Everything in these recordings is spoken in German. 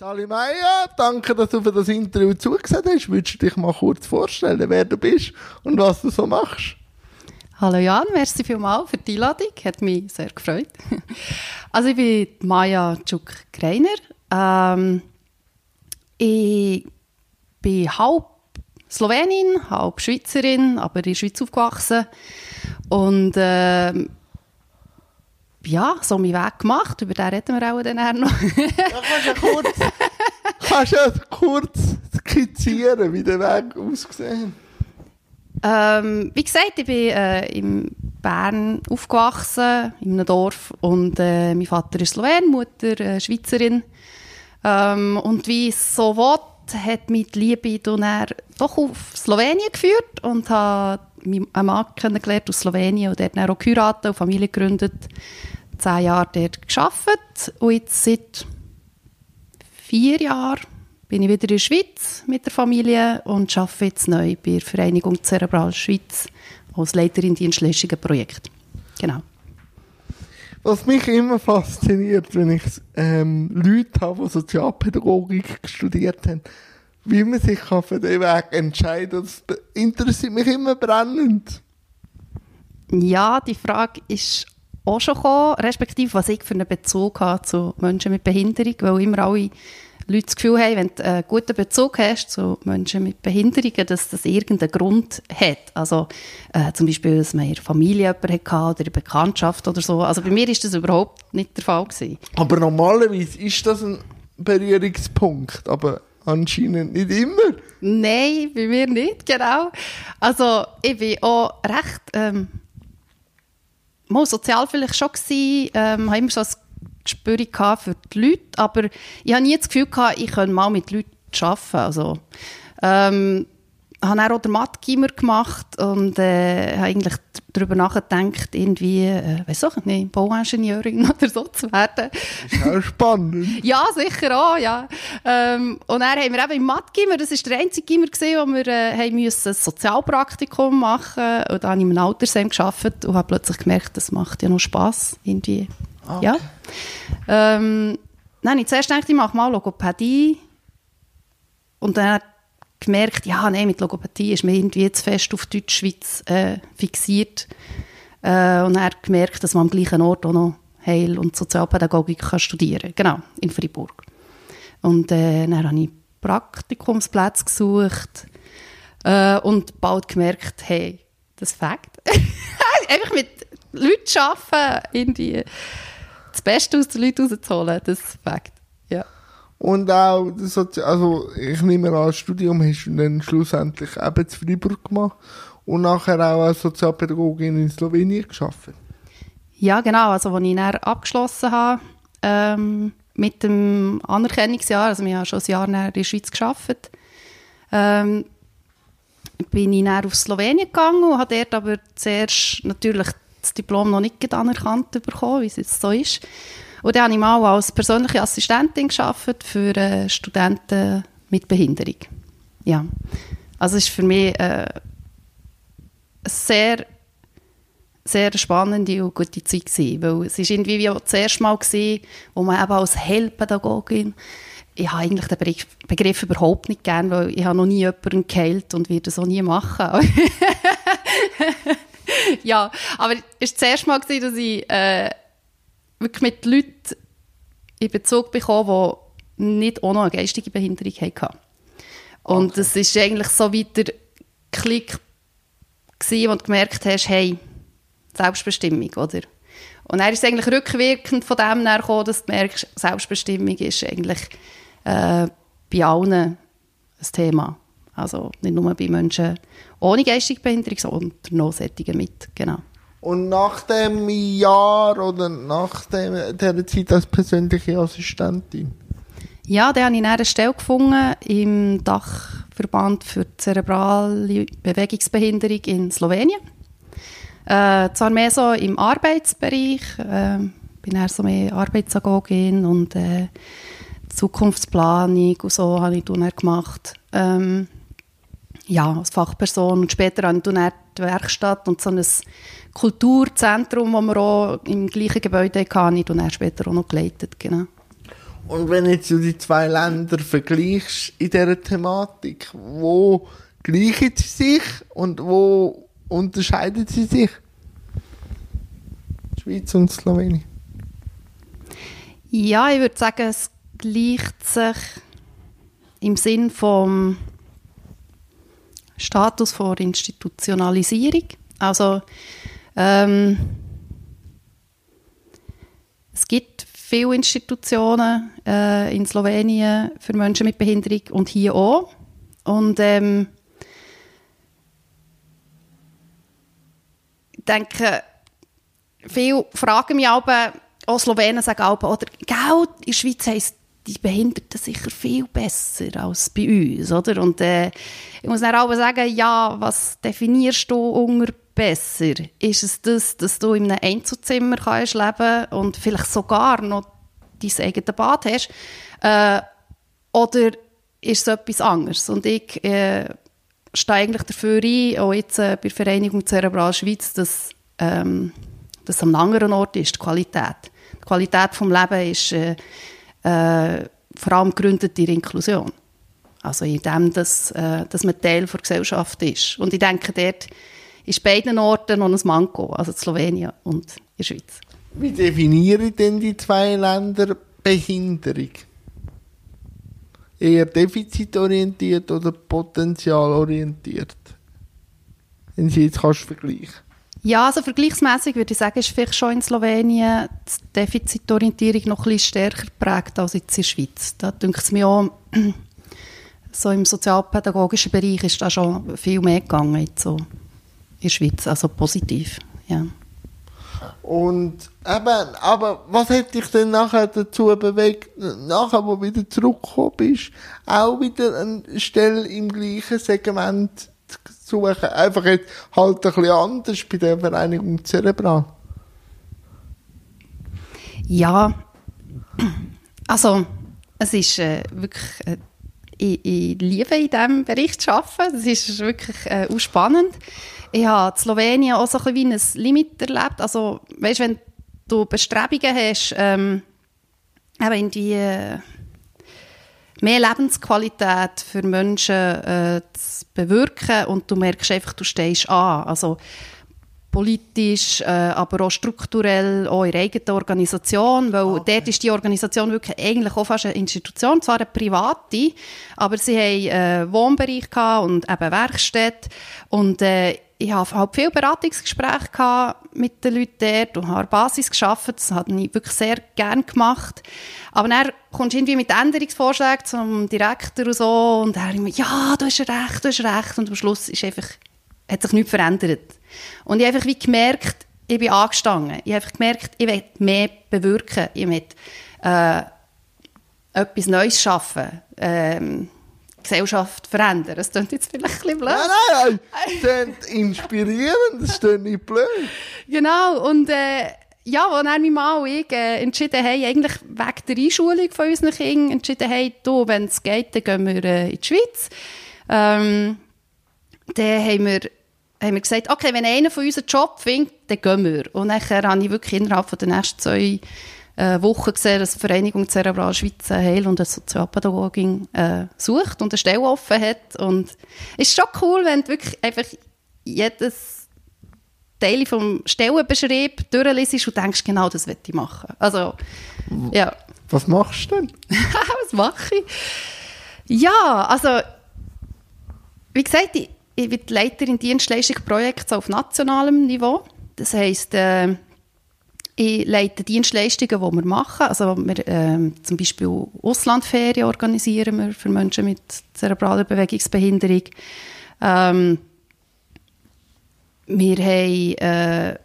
Sali Meier, danke, dass du für das Interview zugesehen hast. Würdest du dich mal kurz vorstellen, wer du bist und was du so machst? Hallo Jan, merci vielmals für die Einladung. Hat mich sehr gefreut. Also ich bin Maja Tschuk-Greiner. Ähm, ich bin halb Slowenin, halb Schweizerin, aber in der Schweiz aufgewachsen. Und ähm, ja, so meinen Weg gemacht. Über den reden wir auch dann noch. ja, kannst du kurz, kannst du kurz skizzieren, wie der Weg ausgesehen ähm, Wie gesagt, ich bin äh, in Bern aufgewachsen, in einem Dorf. Und äh, mein Vater ist Slowen, Mutter äh, Schweizerin. Ähm, und wie es so will, hat mich die Liebe dann doch auf Slowenien geführt und habe einen Mann kennengelernt aus Slowenien und dort dann auch geheiratet und Familie gegründet. Zehn Jahre dort gearbeitet und jetzt seit vier Jahren bin ich wieder in der Schweiz mit der Familie und arbeite jetzt neu bei der Vereinigung Zerebral Schweiz als Leiterin Dienstleistungen Projekt. Genau. Was mich immer fasziniert, wenn ich ähm, Leute habe, die Sozialpädagogik studiert haben, wie man sich für den Weg entscheiden kann, das interessiert mich immer brennend. Ja, die Frage ist auch schon gekommen, respektive was ich für einen Bezug habe zu Menschen mit Behinderung, weil immer alle Leute das Gefühl haben, wenn du einen guten Bezug hast zu Menschen mit Behinderungen, dass das irgendeinen Grund hat. Also äh, zum Beispiel, dass man in der Familie jemanden hatte oder in Bekanntschaft oder so. Also bei mir ist das überhaupt nicht der Fall gewesen. Aber normalerweise ist das ein Berührungspunkt, aber anscheinend nicht immer. Nein, bei mir nicht, genau. Also ich bin auch recht... Ähm, mal sozial vielleicht schon gewesen, ähm, habe immer so ein Gespür für die Leute, aber ich habe nie das Gefühl gehabt, ich könnte mal mit Leuten arbeiten. Also, ähm, habe auch den Mathe-Gimmer gemacht und äh, habe eigentlich darüber nachgedacht, irgendwie, äh, weiß auch nicht, Bauingenieurin oder so zu werden. Das ist auch spannend. ja, sicher auch, ja. Ähm, und dann haben wir eben im Mathe-Gimmer, das war der einzige Gimmer, wo wir äh, haben müssen ein Sozialpraktikum machen und dann habe ich im Altersheim gearbeitet und habe plötzlich gemerkt, das macht ja noch Spass, irgendwie. Ah, okay. Ja. Ähm, dann habe ich zuerst gedacht, ich mache mal Logopädie und dann gemerkt, ja, nee, mit Logopädie ist mir irgendwie zu fest auf Deutschschweiz äh, fixiert. Äh, und er gemerkt, dass man am gleichen Ort auch noch Heil- und Sozialpädagogik kann studieren. Genau, in Freiburg. Und äh, dann habe ich Praktikumsplätze gesucht äh, und bald gemerkt, hey, das fängt. Einfach mit Leuten arbeiten, irgendwie das Beste aus den Leuten rauszuholen, das fängt. Ja. Und auch, also ich nehme an, das Studium hast du dann schlussendlich eben zu Freiburg gemacht und nachher auch als Sozialpädagogin in Slowenien geschafft. Ja, genau. Also, als ich dann abgeschlossen habe ähm, mit dem Anerkennungsjahr, also wir haben schon ein Jahr in der Schweiz geschafft, ähm, bin ich dann auf Slowenien gegangen und habe dort aber zuerst natürlich das Diplom noch nicht anerkannt bekommen, wie es jetzt so ist. Und dann habe ich mal als persönliche Assistentin gearbeitet für äh, Studenten mit Behinderung. Ja. Also es ist für mich äh, sehr, sehr spannende und gute Zeit gewesen, weil es ist irgendwie wie das erste Mal gewesen, wo man eben als Heilpädagogin ich habe eigentlich den Begriff, Begriff überhaupt nicht gern, weil ich habe noch nie jemanden geheilt und werde das auch nie machen. ja, aber es war das erste Mal, gewesen, dass ich äh, wirklich mit Leuten in Bezug bekommen, die nicht auch noch eine geistige Behinderung hatten. Und es okay. ist eigentlich so wie der Klick gewesen, wo du gemerkt hast, hey, Selbstbestimmung, oder? Und dann ist es eigentlich rückwirkend von dem gekommen, dass du merkst, Selbstbestimmung ist eigentlich äh, bei allen ein Thema. Also nicht nur bei Menschen ohne geistige Behinderung, sondern noch solche mit, genau. Und nach dem Jahr oder nach dem, der Zeit als persönliche Assistentin? Ja, dann habe ich eine Stelle gefunden im Dachverband für zerebrale Bewegungsbehinderung in Slowenien. Äh, zwar mehr so im Arbeitsbereich, äh, bin eher so mehr Arbeitsagogin und äh, Zukunftsplanung und so habe ich dann gemacht. Ähm, ja, als Fachperson. Und später dann die Werkstatt und so ein Kulturzentrum, das wir auch im gleichen Gebäude hatten, ich dann später auch noch geleitet. Genau. Und wenn jetzt du die zwei Länder vergleichst in dieser Thematik, wo gleichen sie sich und wo unterscheiden sie sich? Schweiz und Slowenien. Ja, ich würde sagen, es gleicht sich im Sinn vom Status vor Institutionalisierung. Also ähm, es gibt viele Institutionen äh, in Slowenien für Menschen mit Behinderung und hier auch. Und ähm, ich denke, viele fragen mich aber, auch Slowenen sagen aber, oder, Geld in der Schweiz heisst die Behinderten sicher viel besser als bei uns, oder? Und äh, ich muss dann auch sagen, ja, was definierst du unter besser? Ist es das, dass du in einem Einzelzimmer kannst leben und vielleicht sogar noch dein eigenes Bad hast? Äh, oder ist es etwas anderes? Und ich äh, stehe eigentlich dafür ein, auch jetzt äh, bei der Vereinigung Zerebral Schweiz, dass ähm, das am anderen Ort ist, die Qualität. Die Qualität des Lebens ist äh, vor allem gegründet in der Inklusion. Also in dem, dass, äh, dass man Teil der Gesellschaft ist. Und ich denke, dort ist beiden Orten noch ein Manko, also Slowenien und in der Schweiz. Wie definieren denn die zwei Länder Behinderung? Eher defizitorientiert oder potenzialorientiert? Wenn Sie jetzt kannst vergleichen ja, also vergleichsmässig würde ich sagen, ist vielleicht schon in Slowenien die Defizitorientierung noch ein bisschen stärker geprägt als in der Schweiz. Da denke ich mir auch, so im sozialpädagogischen Bereich ist da schon viel mehr gegangen jetzt so in der Schweiz, also positiv, ja. Und eben, aber was hat dich denn nachher dazu bewegt, nachher, wo du wieder zurückgekommen bist, auch wieder eine Stelle im gleichen Segment suchen. Einfach jetzt halt ein bisschen anders bei der Vereinigung Cerebral. Ja, also es ist äh, wirklich, äh, ich, ich, liebe in diesem Bereich zu arbeiten. Das ist wirklich äh, auch spannend. Ich habe in Slowenien auch so ein bisschen wie ein Limit erlebt. Also, weißt, wenn du Bestrebungen hast, ähm, eben in die äh, mehr Lebensqualität für Menschen äh, zu bewirken und du merkst einfach, du stehst an. Also politisch, äh, aber auch strukturell, auch in der eigenen Organisation, weil okay. dort ist die Organisation wirklich eigentlich auch fast eine Institution, zwar eine private, aber sie haben äh, Wohnbereich und eben Werkstätte und äh, ich habe halt viele Beratungsgespräche mit den Leuten dort und habe Basis geschaffen. Das habe ich wirklich sehr gerne gemacht. Aber dann kommst du irgendwie mit Änderungsvorschlägen zum Direktor und so und er immer, ja, du hast recht, du hast recht. Und am Schluss ist einfach, hat sich nichts verändert. Und ich habe einfach wie gemerkt, ich bin angestanden. Ich habe einfach gemerkt, ich will mehr bewirken. Ich will äh, etwas Neues schaffen. Ähm, Gesellschaft verändern. Das klingt jetzt vielleicht ein bisschen blöd. Nein, nein, das klingt inspirierend, das klingt nicht blöd. Genau, und äh, ja, als dann mein Mann und ich äh, entschieden haben, eigentlich wegen der Einschulung von unseren Kindern, entschieden haben, du, wenn es geht, dann gehen wir äh, in die Schweiz. Ähm, dann haben wir, haben wir gesagt, okay, wenn einer von uns einen Job findet, dann gehen wir. Und nachher habe ich wirklich innerhalb der nächsten zwei äh, Woche gesehen, dass die Vereinigung Cerebral Schweiz eine Heil- und eine Sozialpädagogin äh, sucht und eine Stelle offen hat. Und es ist schon cool, wenn du wirklich einfach jedes Teil vom Stellenbeschrieb durchliest und denkst, genau das will ich machen. Also, ja. Was machst du denn? Was mache ich? Ja, also, wie gesagt, ich, ich bin Leiterin Dienstleistung Projekte auf nationalem Niveau. Das heisst, äh, ich leite Dienstleistungen, die wir machen. Also wir, ähm, zum Beispiel Auslandferien organisieren wir für Menschen mit zerebraler Bewegungsbehinderung. Ähm, wir haben äh,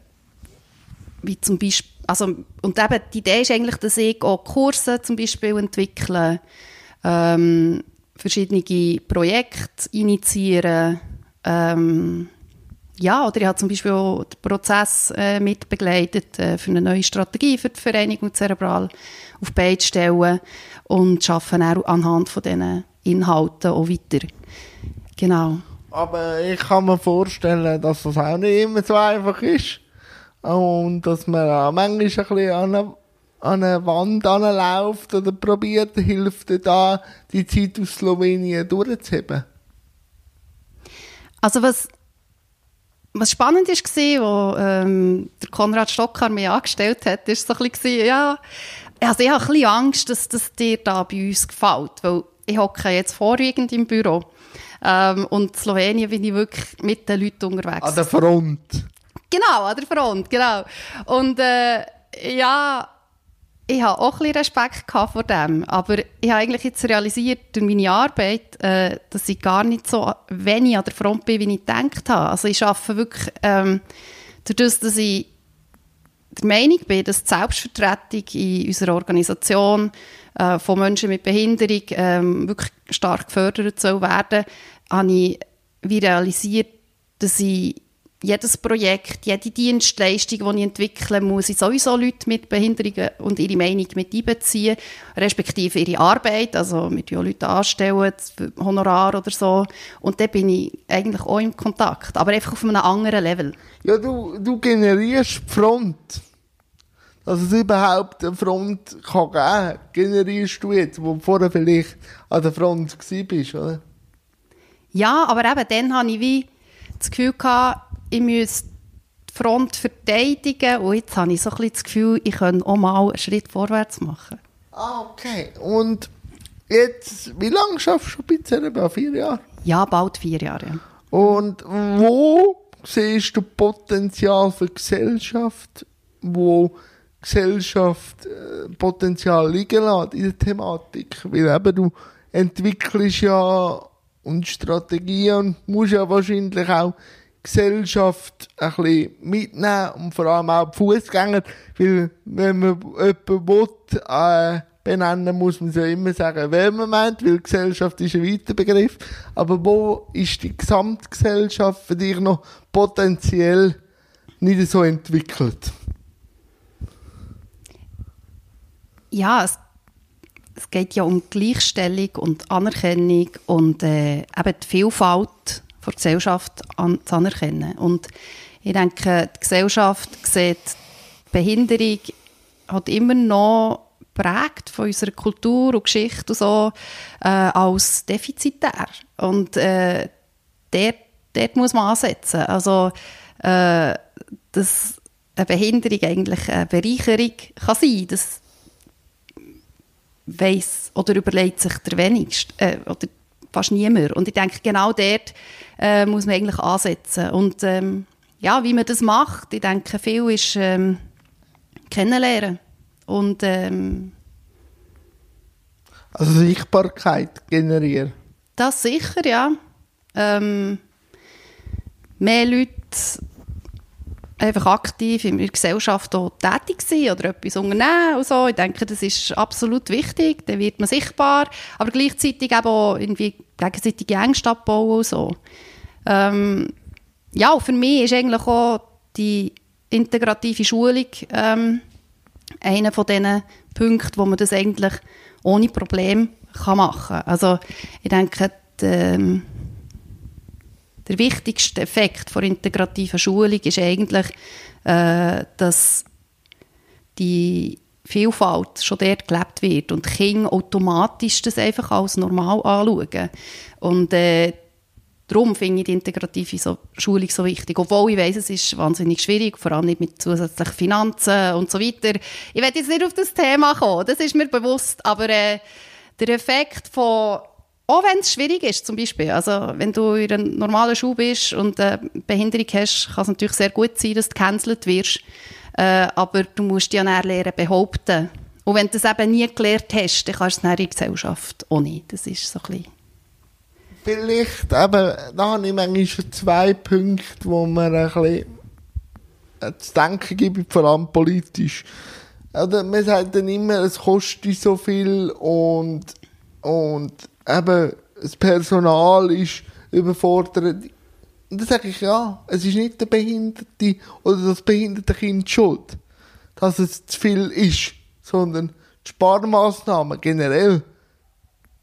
wie zum Beispiel, also, und eben die Idee ist eigentlich, dass ich auch Kurse zum Beispiel entwickle, ähm, verschiedene Projekte initiieren, ähm, ja, oder ich habe zum Beispiel auch den Prozess äh, mitbegleitet äh, für eine neue Strategie für die Vereinigung Zerebral auf beide stellen und arbeite auch anhand von diesen Inhalten auch weiter. Genau. Aber ich kann mir vorstellen, dass das auch nicht immer so einfach ist und dass man auch manchmal ein bisschen an, an eine Wand anläuft oder probiert, hilft da, die Zeit aus Slowenien durchzuheben? Also was, was spannend war, wo ähm, der Konrad Stockar mich angestellt hat, ist so ein bisschen, ja, also ich habe ein bisschen Angst, dass das dir da bei uns gefällt, weil ich hocke jetzt vorwiegend im Büro ähm, und in Slowenien bin ich wirklich mit den Leuten unterwegs. An der Front. Genau, an der Front, genau. Und äh, ja, ich habe auch ein bisschen Respekt vor dem, aber ich habe eigentlich jetzt realisiert durch meine Arbeit, äh, dass ich gar nicht so wenig an der Front bin, wie ich gedacht habe. Also ich arbeite wirklich ähm, dadurch, dass ich der Meinung bin, dass die Selbstvertretung in unserer Organisation äh, von Menschen mit Behinderung ähm, wirklich stark gefördert soll werden, habe ich realisiert, dass ich jedes Projekt, jede Dienstleistung, die ich entwickle, muss ich sowieso Leute mit Behinderungen und ihre Meinung mit einbeziehen, respektive ihre Arbeit, also mit ja Leuten anstellen, Honorar oder so. Und da bin ich eigentlich auch im Kontakt, aber einfach auf einem anderen Level. Ja, du, du generierst die Front. Dass es überhaupt eine Front kann geben generierst du jetzt, wo du vorher vielleicht an der Front bist, oder? Ja, aber eben dann habe ich wie das Gefühl gehabt, ich müsste die Front verteidigen und jetzt habe ich so ein bisschen das Gefühl, ich könnte auch mal einen Schritt vorwärts machen. Ah, okay. Und jetzt, wie lange schaffst du bei CRB? Vier Jahre? Ja, bald vier Jahre. Und wo siehst du Potenzial für Gesellschaft, wo Gesellschaft äh, Potenzial liegen lässt in der Thematik? Weil eben du entwickelst ja und Strategien und musst ja wahrscheinlich auch Gesellschaft ein bisschen mitnehmen und vor allem auch die Fußgänger, weil wenn man jemanden will, äh, benennen, muss man ja immer sagen, wer man meint, weil Gesellschaft ist ein weiter Begriff. Aber wo ist die Gesamtgesellschaft für dich noch potenziell nicht so entwickelt? Ja, es, es geht ja um Gleichstellung und Anerkennung und äh, eben die Vielfalt der Gesellschaft an, zu anerkennen. Und ich denke, die Gesellschaft sieht Behinderung hat immer noch prägt von unserer Kultur und Geschichte und so äh, als defizitär. Und äh, dort, dort muss man ansetzen. Also, äh, dass eine Behinderung eigentlich eine Bereicherung kann sein das weiß oder überlegt sich der wenigste äh, oder fast niemand. Und ich denke, genau dort äh, muss man eigentlich ansetzen. Und ähm, ja, wie man das macht, ich denke, viel ist ähm, kennenlernen. Und, ähm, also Sichtbarkeit generieren. Das sicher, ja. Ähm, mehr Leute einfach aktiv in der Gesellschaft tätig sein oder etwas unternehmen und so. Ich denke, das ist absolut wichtig, dann wird man sichtbar, aber gleichzeitig eben auch irgendwie gegenseitige Ängste abbauen und so. Ähm, ja, für mich ist eigentlich auch die integrative Schulung ähm, einer von diesen Punkten, wo man das eigentlich ohne Problem kann machen kann. Also ich denke, die, ähm, der wichtigste Effekt von integrativer Schulung ist eigentlich, äh, dass die Vielfalt schon dort gelebt wird und Kinder automatisch das einfach als normal anschauen. Und äh, darum finde ich die integrative so Schulung so wichtig. Obwohl ich weiss, es ist wahnsinnig schwierig, vor allem nicht mit zusätzlichen Finanzen und so weiter. Ich werde jetzt nicht auf das Thema kommen, das ist mir bewusst, aber äh, der Effekt von auch wenn es schwierig ist, zum Beispiel. Also, wenn du in einer normalen Schule bist und eine Behinderung hast, kann es natürlich sehr gut sein, dass du gecancelt wirst. Äh, aber du musst dich ja dann lernen behaupten. Und wenn du das eben nie gelernt hast, dann kannst du es in der Gesellschaft auch nicht. Das ist so ein bisschen... Vielleicht, eben, da habe ich manchmal zwei Punkte, wo man ein bisschen zu denken gibt, vor allem politisch. Also, man sagt dann immer, es kostet so viel und, und eben, das Personal ist überfordert. Und dann sage ich, ja, es ist nicht der Behinderte oder das behinderte Kind schuld, dass es zu viel ist, sondern die Sparmaßnahmen generell.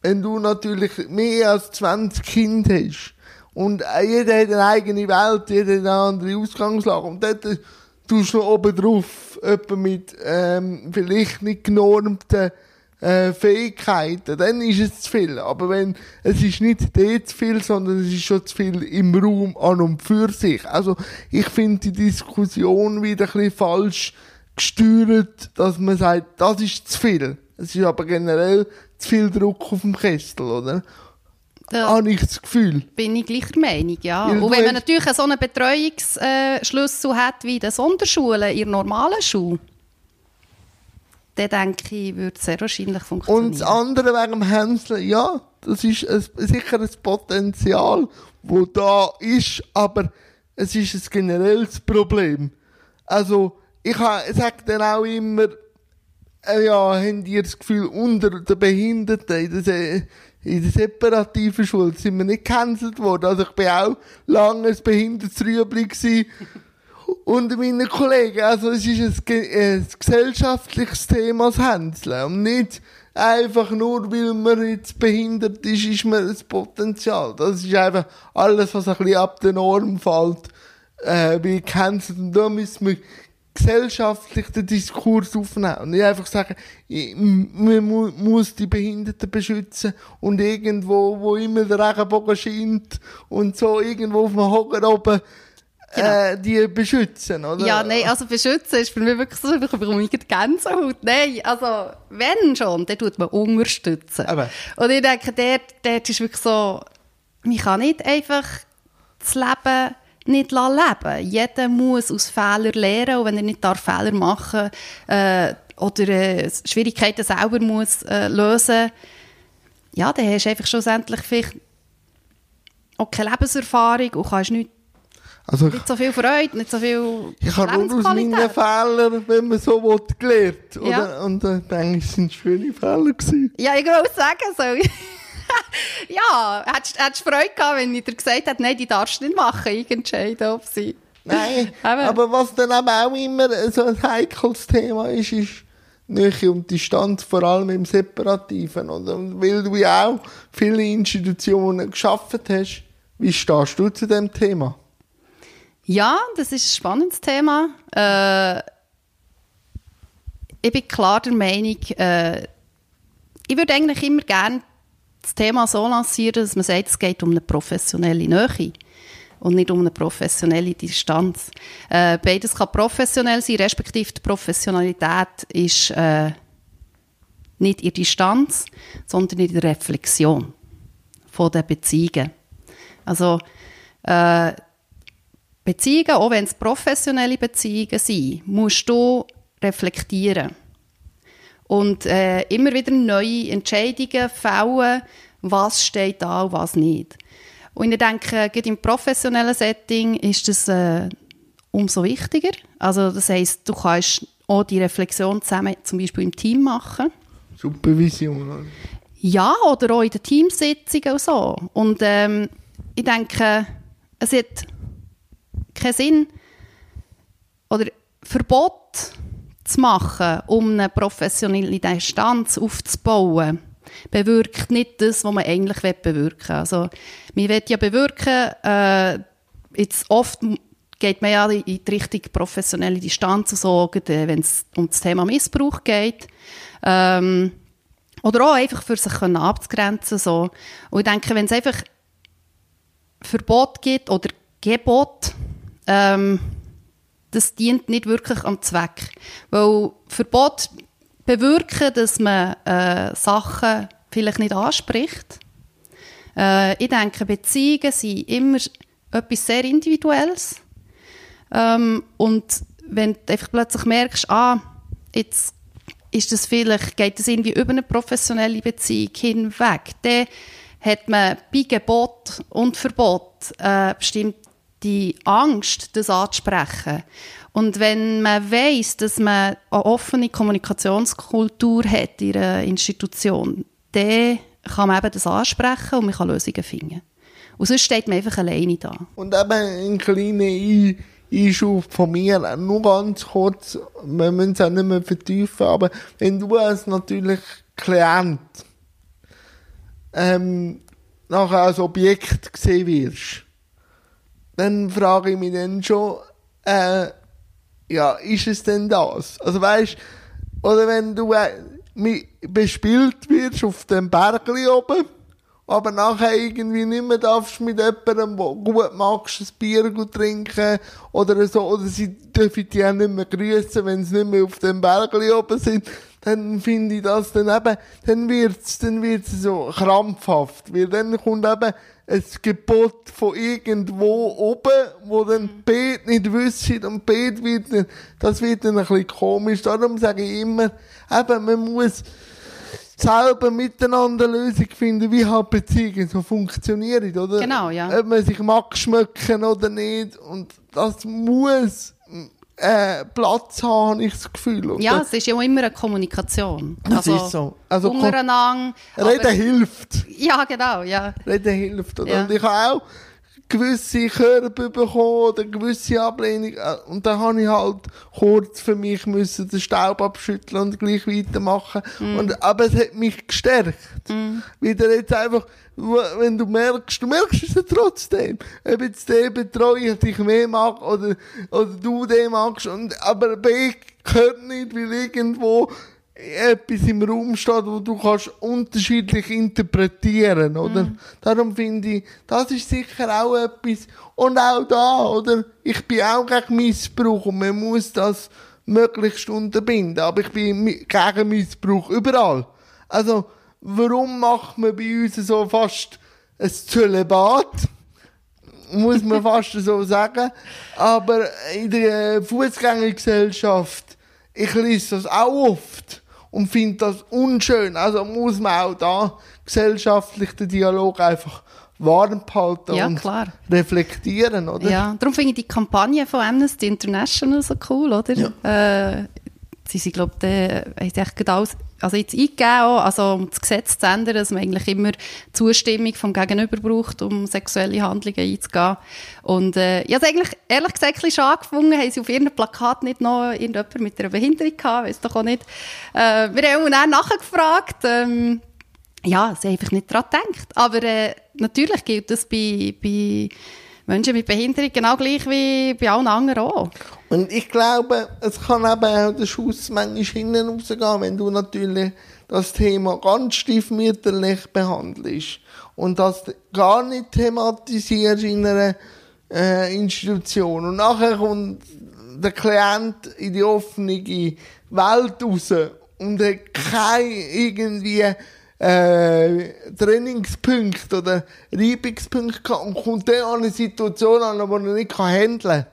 Wenn du natürlich mehr als 20 Kinder hast und jeder hat eine eigene Welt, jeder hat eine andere Ausgangslage und dort du noch oben drauf jemanden mit ähm, vielleicht nicht genormten äh, Fähigkeiten, dann ist es zu viel. Aber wenn, es ist nicht dort zu viel, sondern es ist schon zu viel im Raum an und für sich. Also, ich finde die Diskussion wieder ein bisschen falsch gesteuert, dass man sagt, das ist zu viel. Es ist aber generell zu viel Druck auf dem Kessel, oder? Da Habe ich das Gefühl. bin ich gleicher Meinung, ja. Und wenn man natürlich so einen Betreuungsschlüssel hat wie in den Sonderschulen, in der normalen Schule, dann denke ich, würde es sehr wahrscheinlich funktionieren. Und das andere wegen dem Hänseln, ja, das ist ein, sicher ein Potenzial, wo da ist, aber es ist ein generelles Problem. Also, ich sage dann auch immer, äh, ja, habt ihr das Gefühl, unter den Behinderten in der, in der separativen Schule sind wir nicht gecancelt worden. Also ich bin auch lange ein Behindertenrüebli gewesen unter meinen Kollegen. Also es ist ein, ein gesellschaftliches Thema, das Hänseln. Und nicht einfach nur, weil man jetzt behindert ist, ist man das Potenzial. Das ist einfach alles, was ein bisschen ab der Norm fällt, äh, wie gecancelt. Und da müssen wir gesellschaftlich den Diskurs aufnehmen. Und nicht einfach sagen, ich- man mu muss die Behinderten beschützen und irgendwo, wo immer der Regenbogen scheint und so irgendwo auf dem Hocker oben äh, die beschützen, oder? Ja, nein, also beschützen ist für mich wirklich so, ich bekomme Gänsehaut. Nein, also, wenn schon, dann tut man unterstützen. Eben. Und ich denke, dort, dort ist wirklich so, man kann nicht einfach das Leben nicht leben Jeder muss aus Fehlern lernen und wenn er nicht darf Fehler machen äh, oder äh, Schwierigkeiten selber muss äh, lösen, ja, dann hast du einfach schlussendlich vielleicht auch keine Lebenserfahrung und kannst nicht, Also ich, nicht so viel Freude, nicht so viel ich habe nur aus meinen. Fehlern, wenn man so will, gelernt. Oder? Ja. Und äh, denke ich, es sind schöne Fehler gewesen. Ja, ich wollte sagen, so. ja, hättest du Freude gehabt, wenn ich dir gesagt hätte, nein, die darfst du nicht machen, ich entscheide, ob sie... Nein, aber was dann eben auch immer so ein heikles Thema ist, ist Nähe und Distanz, vor allem im Separativen. Oder? Und weil du ja auch viele Institutionen geschaffen hast, wie stehst du zu dem Thema? Ja, das ist ein spannendes Thema. Äh, ich bin klar der Meinung, äh, ich würde eigentlich immer gerne das Thema so lancieren, dass man sagt, es geht um eine professionelle Nähe und nicht um eine professionelle Distanz. Äh, beides kann professionell sein, respektive die Professionalität ist äh, nicht in der Distanz, sondern in der Reflexion von den Beziehungen. Also äh, Beziehungen, auch wenn es professionelle Beziehungen sind, musst du reflektieren. Und äh, immer wieder neue Entscheidungen fällen, was steht da und was nicht. Und ich denke, gerade im professionellen Setting ist das äh, umso wichtiger. Also das heisst, du kannst auch die Reflexion zusammen zum Beispiel im Team machen. Supervision. oder? Ja, oder auch in den Teamsitzungen und so. Und ähm, ich denke, es hat keinen Sinn oder Verbot zu machen, um eine professionelle Distanz aufzubauen, bewirkt nicht das, was man eigentlich bewirken will. Also, man will ja bewirken, äh, jetzt oft geht man ja in die Richtung professionelle Distanz, und so, äh, wenn es um das Thema Missbrauch geht. Ähm, oder auch einfach für sich können abzugrenzen. So. Und ich denke, wenn es einfach Verbot gibt oder Gebot, ähm, das dient nicht wirklich am Zweck. Weil Verbot bewirken, dass man äh, Sachen vielleicht nicht anspricht. Äh, ich denke, Beziehungen sind immer etwas sehr Individuelles. Ähm, und wenn du einfach plötzlich merkst, ah, jetzt ist das vielleicht, geht das irgendwie über eine professionelle Beziehung hinweg, dann hat man bei Gebot und Verbot äh, bestimmt die Angst, das anzusprechen. Und wenn man weiß, dass man eine offene Kommunikationskultur hat in einer Institution, dann kann man eben das ansprechen und man kann Lösungen finden. Und sonst steht man einfach alleine da. Und eben ein kleiner Ein Einschub von mir, nur ganz kurz, wir müssen es auch nicht mehr vertiefen, aber wenn du als natürlich Klient ähm, nachher als Objekt gesehen wirst, dann frage ich mich dann schon, äh, ja, ist es denn das? Also weißt, oder wenn du äh, bespielt wirst auf dem Bergli oben, aber nachher irgendwie nicht mehr darfst mit jemandem, der gut magst, ein Bier gut trinken oder so, oder sie dürfen dich auch nicht mehr grüßen, wenn sie nicht mehr auf dem Bergli oben sind, dann finde ich das dann eben, dann wird's, dann wird's so krampfhaft, weil dann kommt eben ein Gebot von irgendwo oben, wo dann die Beet nicht wissen und Beet wird dann, das wird dann ein bisschen komisch. Darum sage ich immer, eben, man muss selber miteinander eine Lösung finden, wie halt Beziehungen so funktionieren, oder? Genau, ja. Ob man sich mag schmecken oder nicht. Und das muss äh, Platz haben, habe ich das Gefühl. Und Ja, das, es ist ja immer eine Kommunikation. Das ist so. Also, untereinander. Reden aber- hilft. Ja, genau, ja. Reden hilft. Oder? Ja. Und ich habe auch gewisse Körbe bekommen oder gewisse Ablehnung. Äh, Und dann habe ich halt kurz für mich müssen den Staub abschütteln und gleich weitermachen. Mhm. Und, aber es hat mich gestärkt. Wieder jetzt einfach, wenn du merkst, du merkst es ja trotzdem. Ob jetzt der Betreuer dich mehr mag oder, oder du den magst. Und, aber B gehört nicht, weil irgendwo etwas im Raum steht, wo du kannst unterschiedlich interpretieren, oder? Darum finde ich, das ist sicher auch etwas. Und auch da, oder? Ich bin auch gegen Missbrauch und man muss das möglichst unterbinden. Aber ich bin gegen Missbrauch überall. Also, warum macht man bei uns so fast ein Zölibat? muss man fast so sagen. Aber in der Fußgängergesellschaft, ich lese das auch oft und finde das unschön. Also muss man auch da gesellschaftlich den Dialog einfach warm behalten Ja, und klar. reflektieren, oder? Ja, darum finde ich die Kampagne von Amnesty International so cool, oder? Äh, sie sind, glaube ich, haben sich echt alles, also jetzt eingegeben, auch, also um das Gesetz zu ändern, dass man eigentlich immer Zustimmung vom Gegenüber braucht, um sexuelle Handlungen einzugehen. Und äh, ich habe eigentlich, ehrlich gesagt, ein bisschen schade gefunden, haben sie auf ihrem Plakat nicht noch irgendjemand mit einer Behinderung gehabt, weiss doch auch nicht. Äh, wir haben dann nachgefragt, ähm, ja, sie haben einfach nicht daran gedacht. Aber äh, natürlich gilt das bei, bei Menschen mit Behinderung genau gleich wie bei allen anderen auch. Und ich glaube, es kann eben auch der Schuss manchmal hinten rausgehen, wenn du natürlich das Thema ganz stiefmütterlich behandelst und das gar nicht thematisierst in einer äh, Institution. Und nachher kommt der Klient in die offene Welt raus und hat keine irgendwie äh, Trainingspunkte oder Reibungspunkte gehabt und kommt dann an eine Situation an, die er nicht handeln kann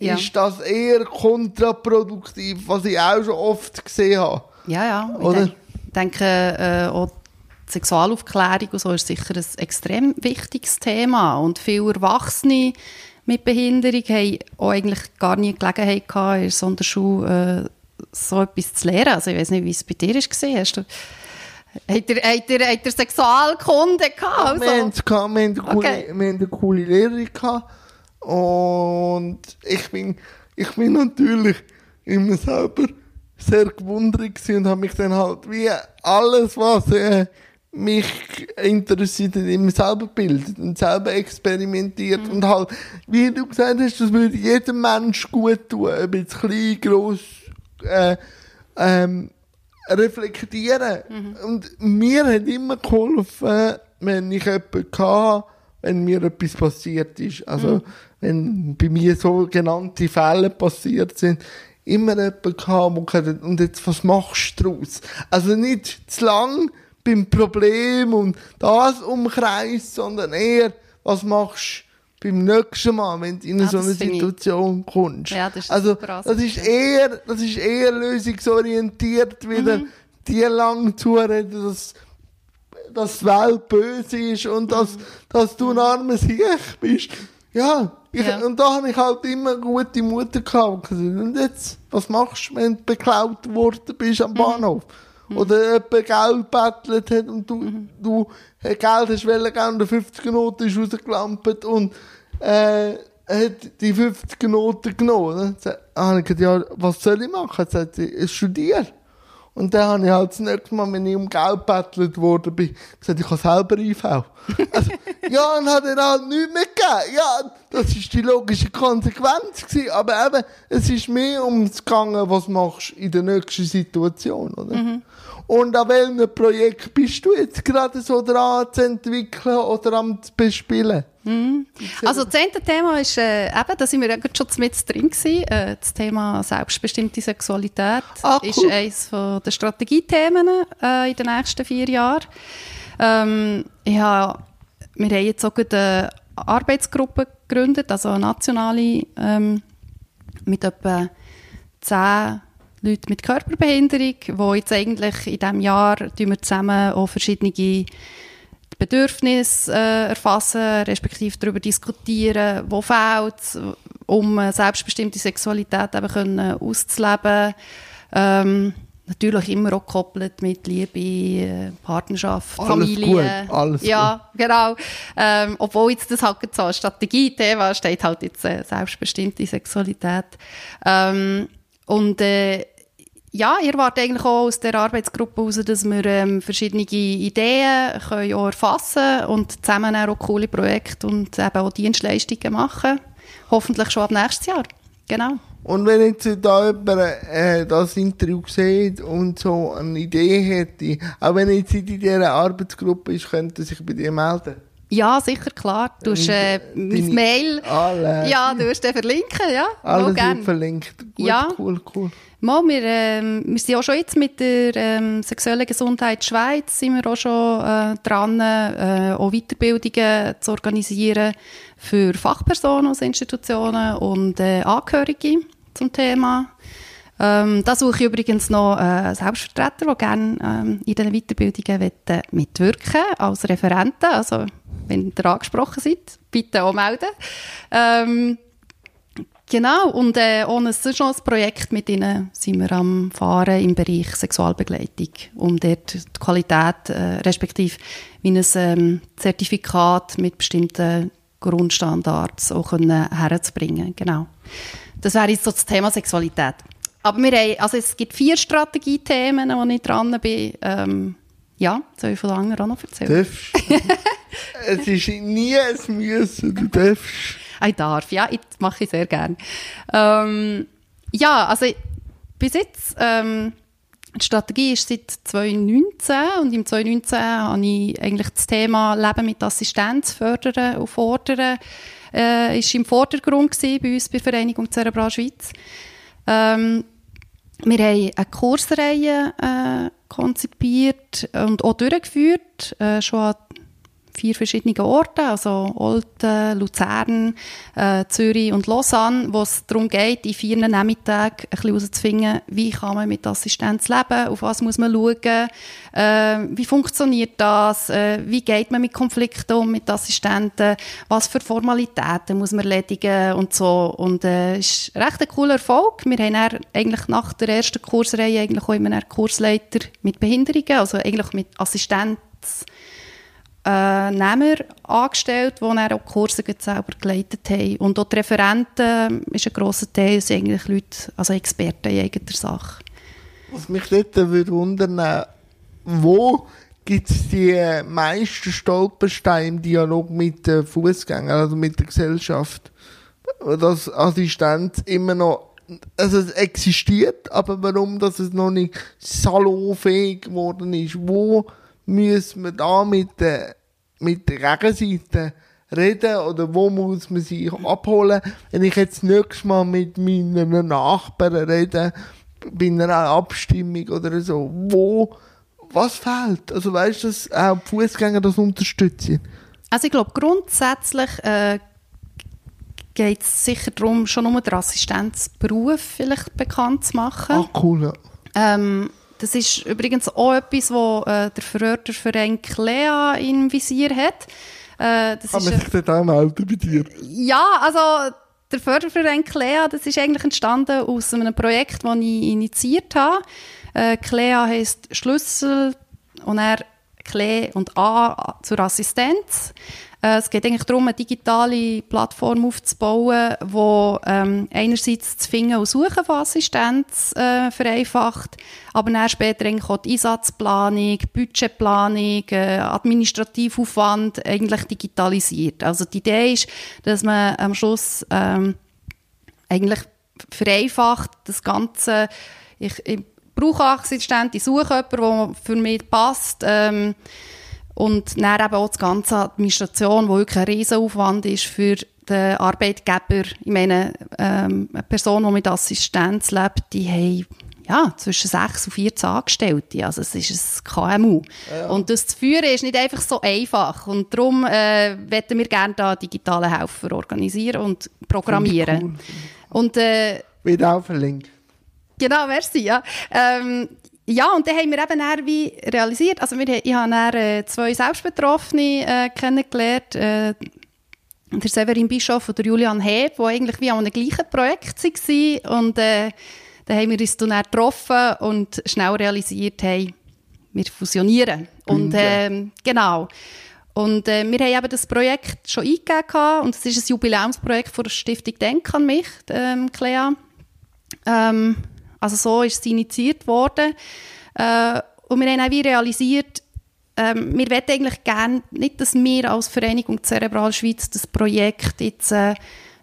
Ja. ist das eher kontraproduktiv, was ich auch schon oft gesehen habe. Ja, ja. Ich Oder? denke, denke äh, auch die Sexualaufklärung und so ist sicher ein extrem wichtiges Thema. Und viele Erwachsene mit Behinderung haben auch eigentlich gar nie Gelegenheit gehabt, in so einer Schule äh, so etwas zu lernen. Also ich weiß nicht, wie es bei dir war. Hast du, hat er, er, hat er Sexualkunde gehabt? Wir haben, Also? es gehabt, wir, haben eine coole, Okay. wir haben eine coole Lehrerin gehabt. Und ich bin, ich bin natürlich immer selber sehr gewundert und habe mich dann halt wie alles, was äh, mich interessiert hat, immer selber bildet und selber experimentiert und halt, wie du gesagt hast, das würde jedem Mensch gut tun, ob jetzt klein, gross, äh, ähm, reflektieren. Und mir hat immer geholfen, wenn ich jemanden hatte, wenn mir etwas passiert ist. Also, wenn bei mir sogenannte Fälle passiert sind, immer jemanden gehabt, der und jetzt, was machst du daraus? Also nicht zu lang beim Problem und das umkreist, sondern eher, was machst du beim nächsten Mal, wenn du in Ja, so das eine finde ich- Situation kommst. Ja, das ist also, das ist eher, das ist eher lösungsorientiert, wieder Mhm. dir lang zureden, dass, dass die Welt böse ist und dass, dass du ein armer Sieg bist. Ja, ich, Mhm. Ja. und da habe ich halt immer eine gute Mutter gehabt. Und jetzt, was machst du, wenn du beklaut worden bist Mhm. am Bahnhof? Oder jemand Geld bettelt hat und du, Mhm. du Geld hast wollen geben und der 50 Noten ist rausgelampt und äh, hat die 50 Noten genommen. Dann habe ich gesagt, ja, was soll ich machen? Dann sagt sie, ich studiere. Und dann habe ich halt das nächste Mal, wenn ich um Geld bettelt worden bin, gesagt, ich habe selber IV. Also, ja, und hat er halt nichts mehr gegeben. Ja, das ist die logische Konsequenz gewesen. Aber eben, es ist mehr ums Gegangen, was machst du in der nächsten Situation, oder? Mhm. Und an welchem Projekt bist du jetzt gerade so dran zu entwickeln oder am zu bespielen? Also das eine Thema ist, äh, eben, da sind wir ja gerade schon mit drin gewesen, äh, das Thema selbstbestimmte Sexualität Ah, ist cool. eines von der Strategiethemen äh, in den nächsten vier Jahren. Ähm, habe, wir haben jetzt auch eine Arbeitsgruppe gegründet, also eine nationale, ähm, mit etwa zehn Leuten mit Körperbehinderung, wo jetzt eigentlich in diesem Jahr wir zusammen auch verschiedene Bedürfnisse äh, erfassen, respektive darüber diskutieren, wo fehlt um selbstbestimmte Sexualität eben können auszuleben. Ähm, natürlich immer auch gekoppelt mit Liebe, äh, Partnerschaft, Alles Familie. gut, alles ja, genau. Ähm, obwohl jetzt das halt so ein Strategie-Thema steht halt jetzt äh, selbstbestimmte Sexualität. Ähm, und äh, ja, ich erwarte eigentlich auch aus der Arbeitsgruppe heraus, dass wir ähm, verschiedene Ideen können auch erfassen und zusammen auch coole Projekte und eben auch Dienstleistungen machen. Hoffentlich schon ab nächstes Jahr. Genau. Und wenn jetzt da jemand äh, das Interview sieht und so eine Idee hätte, auch wenn jetzt in dieser Arbeitsgruppe ist, könnte sich bei dir melden. Ja, sicher, klar. Du hast äh, mein Mail. Alle. Ja, du hast den verlinken, ja. Alles wird verlinkt. Gut, Ja. cool, cool. Mal, wir, ähm, wir sind auch schon jetzt mit der ähm, sexuellen Gesundheit Schweiz sind wir auch schon äh, dran, äh, auch Weiterbildungen zu organisieren für Fachpersonen aus Institutionen und äh, Angehörige zum Thema. Ähm, da suche ich übrigens noch äh, Selbstvertreter, die gerne ähm, in diesen Weiterbildungen wollen mitwirken als Referenten. Also, wenn ihr angesprochen seid, bitte auch melden. Ähm, Genau, und äh, ohne sonst noch ein Projekt mit ihnen sind wir am Fahren im Bereich Sexualbegleitung, um dort die Qualität, äh, respektive wie ein ähm, Zertifikat mit bestimmten Grundstandards auch können herzubringen. Genau. Das wäre jetzt so das Thema Sexualität. Aber wir haben, also es gibt vier Strategiethemen, wo ich dran bin. Ähm, ja, soll ich von lange auch noch erzählen? Es ist nie ein Müssen, du darfst. Ich darf, ja, ich mache ich sehr gern. Ähm, ja, also bis jetzt, ähm, die Strategie ist seit 2019 und im 2019 habe ich eigentlich das Thema Leben mit Assistenz fördern und fordern äh, ist im Vordergrund gewesen bei uns bei der Vereinigung Cerebral Schweiz. Ähm, wir haben eine Kursreihe äh, konzipiert und auch durchgeführt, äh, schon an vier verschiedenen Orten, also Olten, Luzern, äh, Zürich und Lausanne, wo es darum geht, in vier Nachmittagen ein bisschen herauszufinden, wie kann man mit Assistenz leben, auf was muss man schauen, äh, wie funktioniert das, äh, wie geht man mit Konflikten um mit Assistenten, was für Formalitäten muss man erledigen und so. Und äh, es ist recht ein cooler Erfolg. Wir haben eigentlich nach der ersten Kursreihe eigentlich auch immer einen Kursleiter mit Behinderungen, also eigentlich mit Assistenz äh, Nehmer angestellt, die dann auch die Kurse selber geleitet haben. Und auch die Referenten ist ein grosser Teil, sind eigentlich Leute, also Experten in eigener Sache. Was mich dort würde wundern, äh, wo gibt es die meisten Stolpersteine im Dialog mit den Fußgängern, also mit der Gesellschaft? Dass Assistenz immer noch, also es existiert, aber warum, dass es noch nicht salonfähig geworden ist? Wo müssen wir da mit der, mit der Gegenseite reden oder wo muss man sich abholen? Wenn ich jetzt nächstes Mal mit meinen Nachbarn rede, bei einer Abstimmung oder so, wo, was fehlt? Also weißt du, dass auch die Fußgänger das unterstützen? Also ich glaube, grundsätzlich äh, geht es sicher darum, schon nur den Assistenzberuf vielleicht bekannt zu machen. Ah, cool, ja. Ähm, das ist übrigens auch etwas, wo äh, der Förderverein Clea im Visier hat. Äh, das Kann man sich dort auch melden bei dir? Ja, also der Förderverein Clea, das ist eigentlich entstanden aus einem Projekt, das ich initiiert habe. Äh, Clea heisst Schlüssel und er Klee und A zur Assistenz. Äh, es geht eigentlich darum, eine digitale Plattform aufzubauen, die ähm, einerseits das Finden und Suchen von Assistenz äh, vereinfacht, aber dann später eigentlich auch die Einsatzplanung, Budgetplanung, äh, Administrativaufwand eigentlich digitalisiert. Also die Idee ist, dass man am Schluss ähm, eigentlich vereinfacht das Ganze. Ich, ich brauche Assistent, ich suche jemanden, der für mich passt. Ähm, und dann eben auch die ganze Administration, die wirklich ein Riesenaufwand ist für den Arbeitgeber. Ich meine, ähm, eine Person, die mit Assistenz lebt, die haben ja, zwischen 6 und 14 Angestellte. Also es ist ein KMU. Ja. Und das zu führen ist nicht einfach so einfach. Und darum äh, möchten wir gerne da digitale Helfer organisieren und programmieren. Cool. Und, äh, Wieder auch verlinkt. Genau, merci. Ja. Ähm, ja, und dann haben wir eben dann wie realisiert, also wir, ich habe dann, äh, zwei Selbstbetroffene äh, kennengelernt, äh, der Severin Bischof und der Julian Heb, die eigentlich wie an einem gleichen Projekt waren und äh, dann haben wir uns dann getroffen und schnell realisiert, hey, wir fusionieren. Und äh, genau. Und äh, wir haben eben das Projekt schon eingegeben und es ist ein Jubiläumsprojekt von der Stiftung Denk an mich, ähm, Clea. Ähm, also so ist es initiiert worden. Äh, und wir haben auch wie realisiert, ähm, wir wollen eigentlich gerne nicht, dass wir als Vereinigung Zerebral Schweiz das Projekt jetzt äh,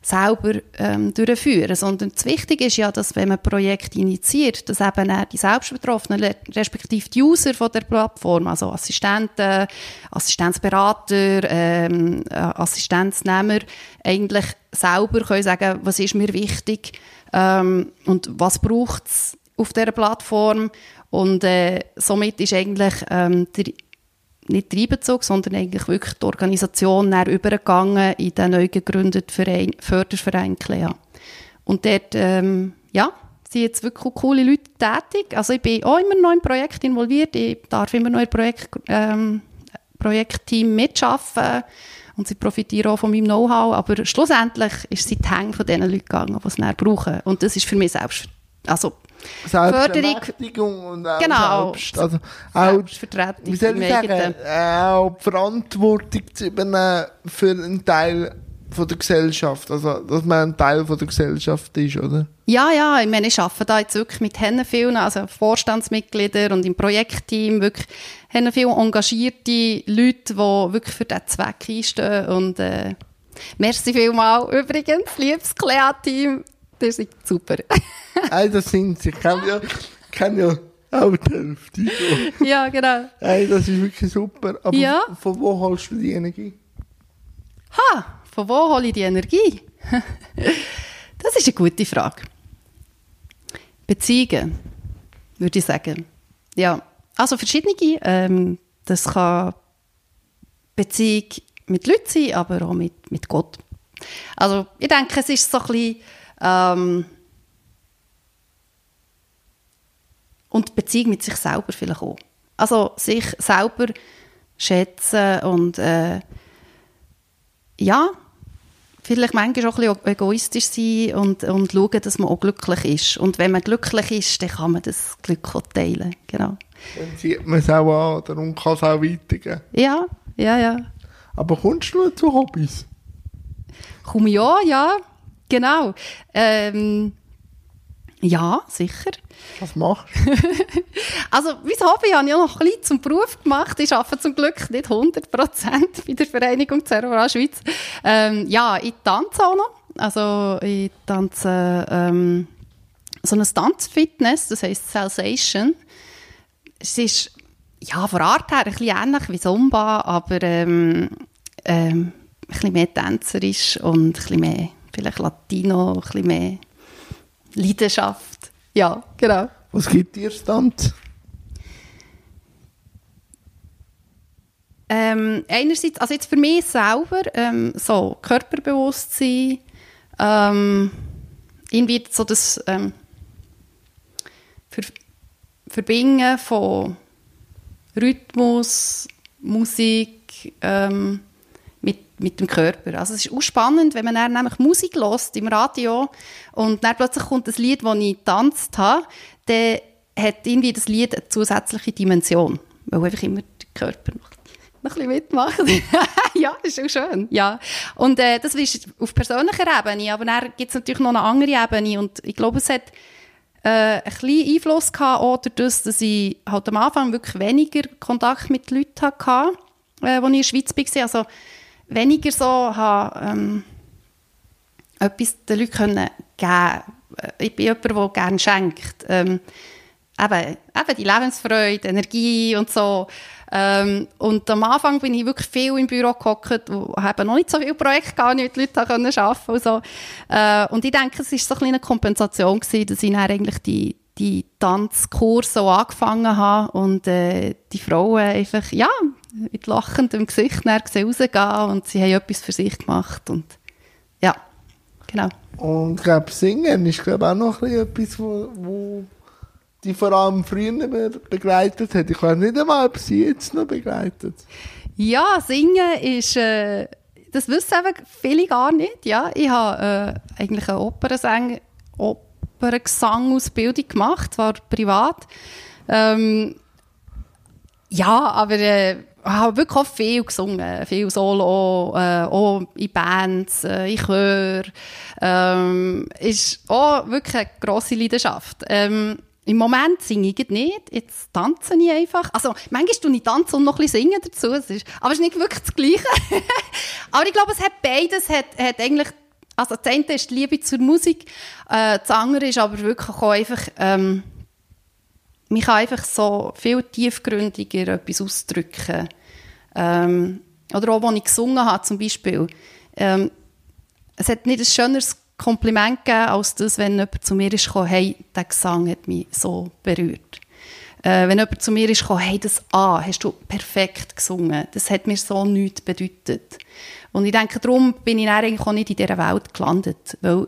selber ähm, durchführen, sondern das Wichtige ist ja, dass wenn man ein Projekt initiiert, dass eben die Selbstbetroffenen, respektive die User von der Plattform, also Assistenten, Assistenzberater, ähm, äh, Assistenznehmer, eigentlich selber können sagen, was ist mir wichtig, ähm, und was braucht es auf dieser Plattform. Und äh, somit ist eigentlich ähm, der, nicht der Einbezug, sondern eigentlich wirklich die Organisation näher übergegangen in den neu gegründeten Verein, Förderverein CLEA. Und dort, ähm, ja, sind jetzt wirklich coole Leute tätig. Also ich bin auch immer noch im Projekt involviert. Ich darf immer noch im Projekt, ähm, Projektteam mitarbeiten und sie profitieren auch von meinem Know-how, aber schlussendlich ist sie die Hänge von den Leuten gegangen, die es näher brauchen. Und das ist für mich selbst, also Förderung und auch genau, selbst, also auch, Selbstvertretung. Wie soll ich sagen, auch die Verantwortung zu übernehmen für einen Teil von der Gesellschaft, also dass man ein Teil von der Gesellschaft ist, oder? Ja, ja, ich meine, ich arbeite da jetzt wirklich mit vielen, also Vorstandsmitgliedern und im Projektteam, wirklich haben viele engagierte Leute, die wirklich für diesen Zweck einstehen und äh, merci vielmal übrigens, liebes Clea-Team, ihr seid super. hey, das sind sie, ich kenne ja, kenn ja auch die Hälfte. ja, genau. Hey, das ist wirklich super, aber ja. von wo holst du die Energie? Ha, von wo hole ich die Energie? das ist eine gute Frage. Beziehungen, würde ich sagen. Ja, also verschiedene. Ähm, das kann Beziehung mit Leuten sein, aber auch mit, mit Gott. Also ich denke, es ist so ein bisschen... Ähm, und Beziehung mit sich selber vielleicht auch. Also sich selber schätzen und äh, ja, vielleicht manchmal auch ein bisschen egoistisch sein und, und schauen, dass man auch glücklich ist. Und wenn man glücklich ist, dann kann man das Glück auch teilen. Genau. Dann sieht man es auch an darum kann es auch weitergehen. Ja, ja, ja. Aber kommst du zu Hobbys? Komme ja, ja, genau. Ähm, ja, sicher. Was machst du? also, mein Hobby habe ich auch noch ein bisschen zum Beruf gemacht. Ich arbeite zum Glück nicht 100% bei der Vereinigung Cerebral Schweiz. Ähm, ja, ich tanze auch noch. Also, ich tanze ähm, so eine Tanzfitness, das heisst Sensation. Es ist ja, von Art her ein bisschen ähnlich wie Zumba, aber ähm, ähm, ein bisschen mehr tänzerisch und ein bisschen mehr vielleicht Latino, ein bisschen mehr Leidenschaft. Ja, genau. Was gibt dir Stand? Ähm, einerseits, also jetzt für mich selber, ähm, so Körperbewusstsein, ähm, irgendwie so das ähm, Ver Verbinden von Rhythmus, Musik, ähm, mit dem Körper. Also es ist auch spannend, wenn man dann nämlich Musik hört im Radio und dann plötzlich kommt das Lied, das ich getanzt habe, dann hat irgendwie das Lied eine zusätzliche Dimension, weil einfach immer der Körper noch, noch ein bisschen mitmachen. ja, das ist auch schön. Ja. Und äh, das ist auf persönlicher Ebene, aber dann gibt es natürlich noch eine andere Ebene und ich glaube, es hat äh, einen kleinen Einfluss gehabt, auch dadurch, dass ich halt am Anfang wirklich weniger Kontakt mit Leuten hatte, äh, ich in der Schweiz war. Also weniger so habe, ähm, etwas den Leuten können geben Ich bin jemand, der gerne schenkt. Ähm, eben, eben die Lebensfreude, Energie und so. Ähm, und am Anfang bin ich wirklich viel im Büro gehockt und habe noch nicht so viele Projekte gehabt, mit Leuten arbeiten konnte. Und, so. Äh, und ich denke, es war so ein eine Kompensation, gewesen, dass ich dann eigentlich die, die Tanzkurse so angefangen habe und äh, die Frauen einfach, ja, mit lachendem Gesicht rausgehen und sie haben etwas für sich gemacht und ja, genau. Und ich glaube, Singen ist glaube auch noch etwas, wo, wo die vor allem früher begleitet hat. Ich weiß nicht einmal, ob sie jetzt noch begleitet. Ja, Singen ist, äh, das wissen eben viele gar nicht. Ja, ich habe äh, eigentlich eine Opernsänger, Operngesang-Ausbildung gemacht, zwar privat. Ähm, ja, aber äh, habe wirklich auch viel gesungen, viel Solo, äh, auch in Bands, äh, in Chör. Ähm, ist auch wirklich eine grosse Leidenschaft. Ähm, im Moment singe ich nicht, jetzt tanze ich einfach. Also, manchmal tue ich tanzen und noch ein bisschen singen dazu. Es ist, aber es ist nicht wirklich das Gleiche. aber ich glaube, es hat beides, hat, hat eigentlich, also das eine ist die Liebe zur Musik, äh, das andere ist aber wirklich auch einfach, ähm, man kann einfach so viel tiefgründiger etwas ausdrücken. Ähm, oder auch, als ich gesungen habe, zum Beispiel. Ähm, es hat nicht ein schöneres Kompliment gegeben, als das, wenn jemand zu mir gekommen, hey, der Gesang hat mich so berührt. Äh, wenn jemand zu mir gekommen, hey, das A hast du perfekt gesungen, das hat mir so nichts bedeutet. Und ich denke, darum bin ich eigentlich auch nicht in dieser Welt gelandet, weil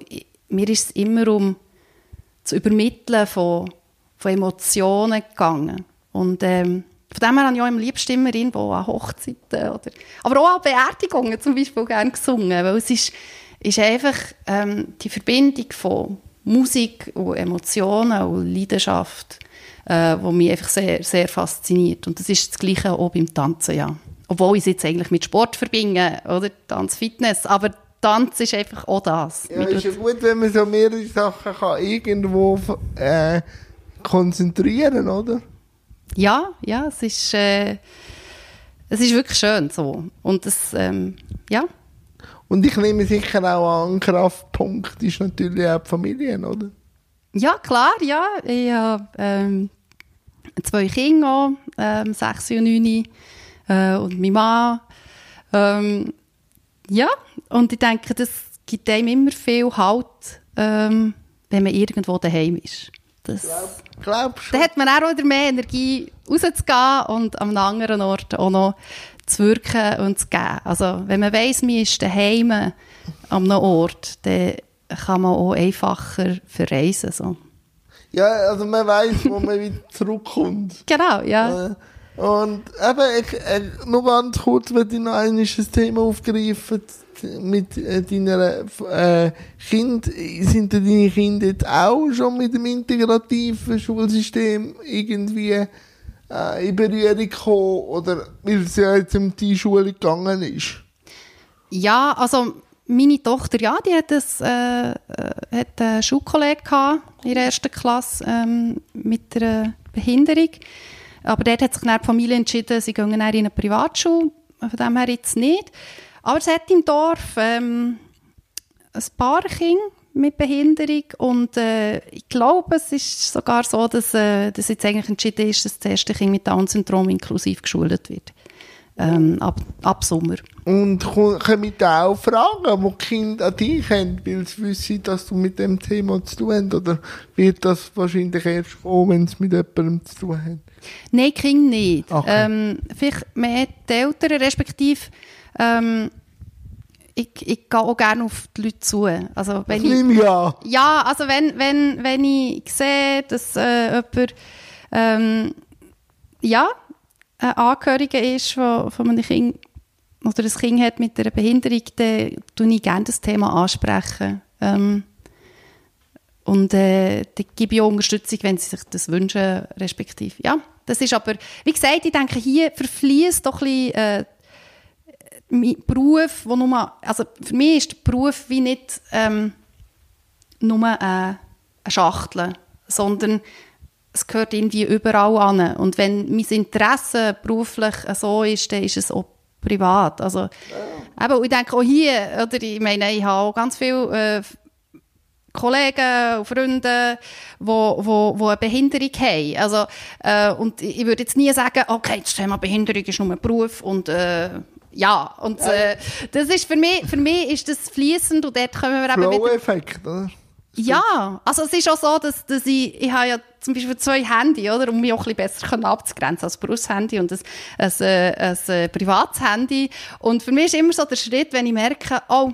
mir ist es immer um zu übermitteln von, von Emotionen gegangen. Und ähm, von dem her habe ich auch am liebsten immer irgendwo an Hochzeiten oder, aber auch an Beerdigungen zum Beispiel gerne gesungen, weil es ist, ist einfach ähm, die Verbindung von Musik und Emotionen und Leidenschaft, äh, wo mich einfach sehr, sehr fasziniert. Und das ist das Gleiche auch beim Tanzen, ja. Obwohl ich es jetzt eigentlich mit Sport verbinde, oder? Tanz, Fitness, aber Tanz ist einfach auch das. Ja, ist ja gut, wenn man so mehrere Sachen kann irgendwo äh, konzentrieren, oder? Ja, ja, es ist, äh, es ist wirklich schön so. Und das, ähm, ja, und ich nehme sicher auch an, Kraftpunkt ist natürlich auch die Familie, oder? Ja, klar, ja. Ich habe ähm, zwei Kinder, ähm, sechs und neun, äh, und mein Mann. Ähm, ja, und ich denke, das gibt einem immer viel Halt, ähm, wenn man irgendwo daheim ist. Das, glaub, glaub schon. Dann hat man auch wieder mehr Energie rauszugehen und am anderen Ort auch noch zu wirken und zu geben. Also, wenn man weiss, man ist daheim an einem Ort, dann kann man auch einfacher verreisen. So. Ja, also man weiss, wo man wieder zurückkommt. Genau, ja. Äh, und eben, ich, ich, nur ganz kurz, wenn ich noch ein Thema aufgreifen mit äh, deiner äh, Kind, sind deine Kinder jetzt auch schon mit dem integrativen Schulsystem irgendwie äh, in Berührung gekommen oder weil es ja jetzt um die Schule gegangen ist? Ja, also meine Tochter, ja, die hat, das, äh, äh hat einen Schulkollegen in der ersten Klasse ähm, mit einer Behinderung. Aber dort hat sich dann die Familie entschieden, sie gehen in eine Privatschule. Von dem her jetzt nicht. Aber es hat im Dorf ähm, ein paar Kinder mit Behinderung und äh, ich glaube, es ist sogar so, dass, äh, dass jetzt eigentlich entschieden ist, dass das erste Kind mit Down-Syndrom inklusiv geschult wird. Ähm, ab, ab Sommer. Und kommen da auch Fragen, die die Kinder an dich haben, weil sie wissen, dass du mit dem Thema zu tun hast? Oder wird das wahrscheinlich erst kommen, wenn es mit jemandem zu tun hat? Nein, Kinder nicht. Okay. Ähm, vielleicht mehr die Eltern, respektive ähm, ich, ich gehe auch gerne auf die Leute zu. Also, wenn das ich, ja. Ja, also wenn, wenn, wenn ich sehe, dass äh, jemand ähm, ja, ein Angehöriger ist von, von einem Kind oder ein Kind hat mit einer Behinderung, dann tue ich gerne das Thema ansprechen. Ähm, und äh, dann gebe ich auch Unterstützung, wenn sie sich das wünschen, respektive. Ja, das ist aber, wie gesagt, ich denke, hier verfließt doch ein bisschen, äh, mein Beruf, wo nur, also für mich ist der Beruf wie nicht ähm, nur äh, eine Schachtel, sondern es gehört irgendwie überall an. Und wenn mein Interesse beruflich so ist, dann ist es auch privat. Also, ja. eben, ich denke auch hier, oder ich meine, ich habe auch ganz viele äh, Kollegen und Freunde, die wo, wo, wo eine Behinderung haben. Also, äh, und ich würde jetzt nie sagen, okay, das Thema Behinderung ist nur ein Beruf und äh, ja, und äh, das ist für mich, für mich ist das fließend und dort können wir eben Flow-Effekt, oder? Ja, also es ist auch so, dass, dass ich, ich habe ja zum Beispiel zwei Handy, oder, um mich auch ein bisschen besser abzugrenzen als Berufshandy und ein, ein, ein, ein äh, privates Handy. Und für mich ist immer so der Schritt, wenn ich merke, oh,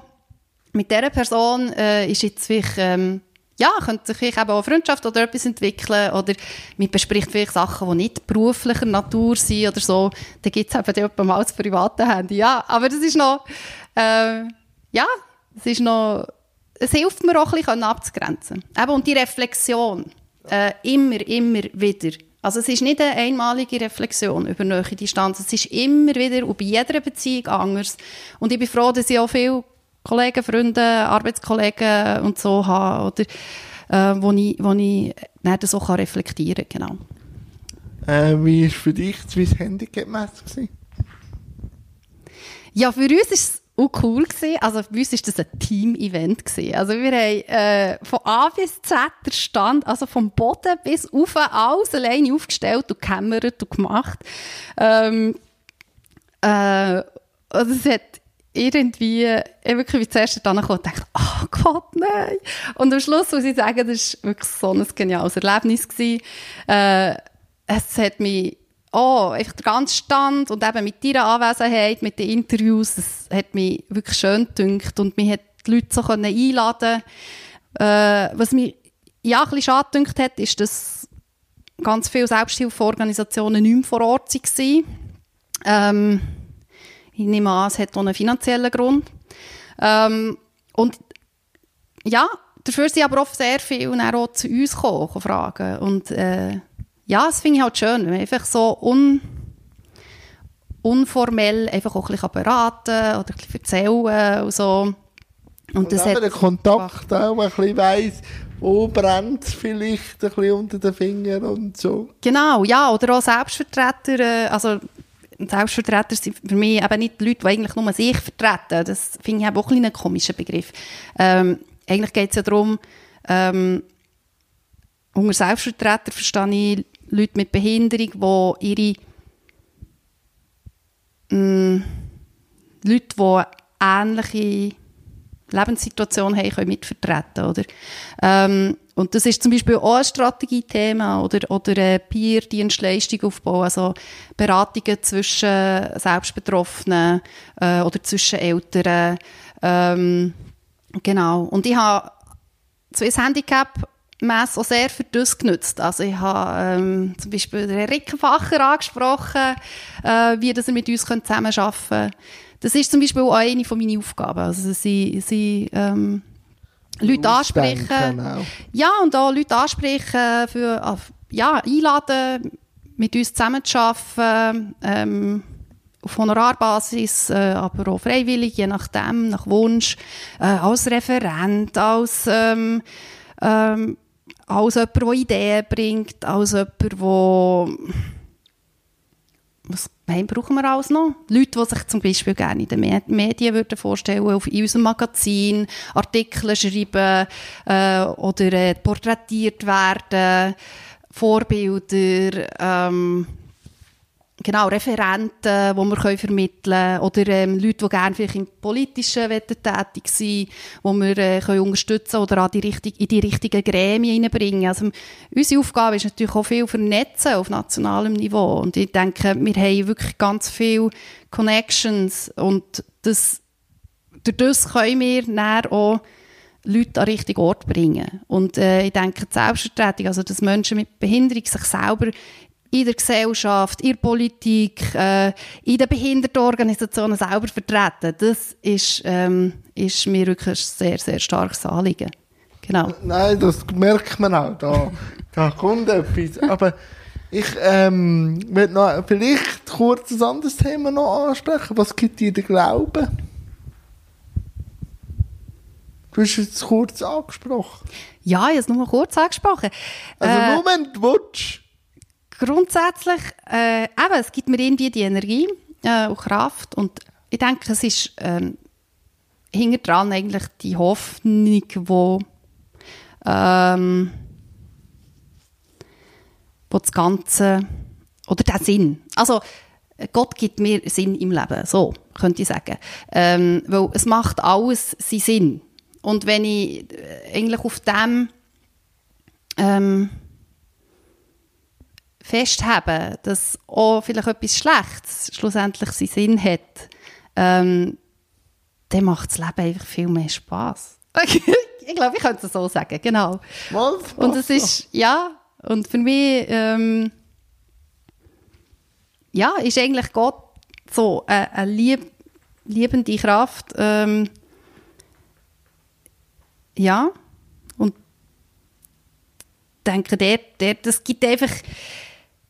mit dieser Person äh, ist jetzt vielleicht, ähm, ja, könnte sich eben auch Freundschaft oder etwas entwickeln oder man bespricht vielleicht Sachen, die nicht beruflicher Natur sind oder so, dann gibt es eben auch mal das private Handy. Ja, aber das ist noch, äh, ja, es ist noch es hilft mir auch ein bisschen abzugrenzen. Eben, und die Reflexion, äh, immer, immer wieder. Also es ist nicht eine einmalige Reflexion über nahe Distanz, es ist immer wieder und bei jeder Beziehung anders. Und ich bin froh, dass ich auch viele Kollegen, Freunde, Arbeitskollegen und so habe, oder, äh, wo ich, wo ich das so kann reflektieren kann. Genau. Äh, wie war für dich das Swiss Handicap-Messe? Ja, für uns ist es auch cool gewesen. Also für uns war das ein Team-Event. Also wir haben äh, von A bis Z der Stand, also vom Boden bis auf alles alleine aufgestellt und gekämmert und gemacht. Ähm, äh, also es hat irgendwie, ich wirklich wie zuerst dann gekommen und dachte, oh Gott, nein. Und am Schluss muss ich sagen, das war wirklich so ein geniales Erlebnis gewesen. Äh, es hat mich oh, einfach der ganze Stand und eben mit deiner Anwesenheit, mit den Interviews, das hat mich wirklich schön gedünkt und mich hat die Leute so können einladen äh, Was mich ja ein bisschen schade gedünkt hat, ist, dass ganz viele Selbsthilfeorganisationen nicht mehr vor Ort waren. Ähm, ich nehme an, es hat auch einen finanziellen Grund. Ähm, und ja, dafür sind aber oft sehr viele auch zu uns gekommen, fragen und äh, ja, das finde ich halt schön, wenn man einfach so un, unformell einfach auch ein bisschen beraten oder ein bisschen erzählen und so. Und, und das hat der Kontakt auch ein bisschen weiss, wo brennt vielleicht ein bisschen unter den Fingern und so. Genau, ja, oder auch Selbstvertreter, äh, also Selbstvertreter sind für mich eben nicht Leute, die eigentlich nur sich vertreten. Das finde ich auch ein, ein komischer Begriff. Ähm, eigentlich geht es ja darum, ähm, unter Selbstvertreter verstehe ich Leute mit Behinderung, die ihre mh, mm, Leute, die ähnliche Lebenssituation haben, können mitvertreten oder ähm, und das ist zum Beispiel auch ein Strategiethema oder, oder eine Peer-Dienstleistung aufbauen, also Beratungen zwischen Selbstbetroffenen äh, oder zwischen Eltern. Ähm, genau. Und ich habe Swiss Handicap Messe auch sehr für das genutzt. Also ich habe ähm, zum Beispiel den Rickenfacher angesprochen, äh, wie dass er mit uns zusammenarbeiten könnte. Das ist zum Beispiel auch eine von meinen Aufgaben. Also sie, sie ähm, Leute ansprechen. Ja, und auch Leute ansprechen, für, ja, einladen, mit uns zusammenzuarbeiten. Ähm, auf Honorarbasis, äh, aber auch freiwillig, je nachdem, nach Wunsch, äh, als Referent, als ähm, ähm, als jemand, der Ideen bringt, als jemand, der was brauchen wir alles noch? Leute, die sich zum Beispiel gerne in den Medien würden vorstellen auf in unserem Magazin Artikel schreiben äh, oder äh, porträtiert werden, Vorbilder, ähm, genau, Referenten, die wir können vermitteln können oder ähm, Leute, die gerne vielleicht im Politischen tätig sind, die wir äh, können unterstützen oder an die richtig, in die richtigen Gremien hineinbringen. Also unsere Aufgabe ist natürlich auch viel vernetzen auf nationalem Niveau und ich denke, wir haben wirklich ganz viele Connections und das, durch das können wir dann auch Leute an den richtigen Ort bringen. Und äh, ich denke, die Selbstvertretung, also dass Menschen mit Behinderung sich selber in der Gesellschaft, in der Politik, äh, in den Behindertenorganisationen selber vertreten. Das ist, ähm, ist mir wirklich ein sehr, sehr starkes Anliegen. Genau. Nein, das merkt man auch. Da, da kommt etwas. Aber Ich ähm, noch vielleicht kurz ein anderes Thema noch ansprechen. Was gibt dir der Glaube? Du hast es kurz angesprochen. Ja, ich habe es nur kurz angesprochen. Also Äh, du willst. Grundsätzlich, äh, eben, es gibt mir irgendwie die Energie äh, und Kraft und ich denke, es ist ähm, hinter dran eigentlich die Hoffnung, wo, ähm, wo das Ganze, oder der Sinn, also Gott gibt mir Sinn im Leben, so könnte ich sagen. Ähm, weil es macht alles seinen Sinn. Und wenn ich äh, eigentlich auf dem ähm, festhaben, dass auch vielleicht etwas Schlechtes schlussendlich seinen Sinn hat, ähm, dann macht das Leben einfach viel mehr Spass. ich glaube, ich könnte es so sagen, genau. Das Und es ist, ja, und für mich, ähm, ja, ist eigentlich Gott so eine, eine lieb, liebende Kraft, ähm, ja, und denke, der, der, das gibt einfach,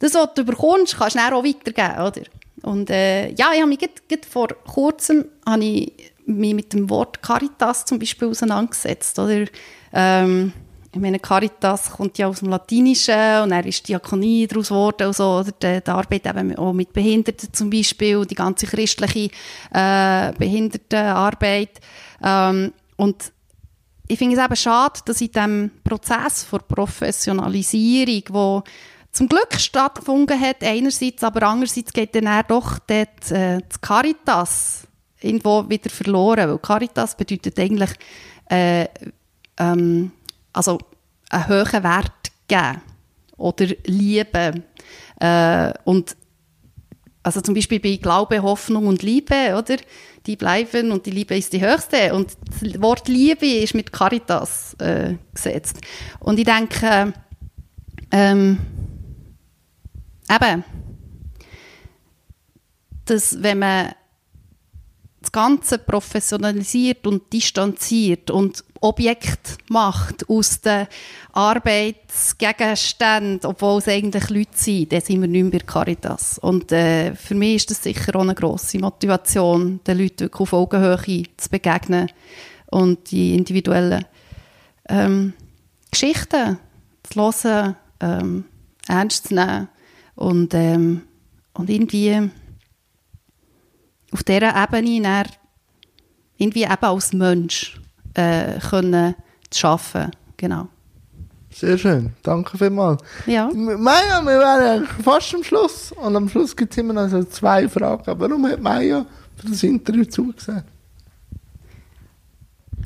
das, was du bekommst, kannst du auch weitergeben, oder? Und äh, ja, ich habe mich grad vor kurzem habe ich mich mit dem Wort Caritas zum Beispiel auseinandergesetzt, oder? Ähm, ich meine, Caritas kommt ja aus dem Latinischen und er ist Diakonie daraus geworden und so, oder die, die Arbeit eben auch mit Behinderten zum Beispiel, die ganze christliche äh, Behindertenarbeit. Ähm, und ich finde es eben schade, dass in diesem Prozess der Professionalisierung, wo zum Glück stattgefunden hat, einerseits, aber andererseits geht dann auch doch dort, äh, das Caritas irgendwo wieder verloren, weil Caritas bedeutet eigentlich äh, ähm, also einen hohen Wert geben oder lieben. Äh, und also zum Beispiel bei Glaube, Hoffnung und Liebe, oder? Die bleiben und die Liebe ist die höchste. Und das Wort Liebe ist mit Caritas äh, gesetzt. Und ich denke, ähm, eben, dass wenn man das Ganze professionalisiert und distanziert und Objekt macht aus den Arbeitsgegenständen, obwohl es eigentlich Leute sind, dann sind wir nicht mehr bei Caritas. Und äh, für mich ist das sicher auch eine grosse Motivation, den Leuten auf Augenhöhe zu begegnen und die individuellen ähm, Geschichten zu hören, ähm, ernst zu nehmen und, ähm, und irgendwie auf dieser Ebene dann irgendwie eben als Mensch äh, können zu arbeiten. Genau. Sehr schön, danke vielmals. Ja. Maja, wir wären fast am Schluss. Und am Schluss gibt es immer noch so zwei Fragen. Warum hat Maja für das Interview zugesagt?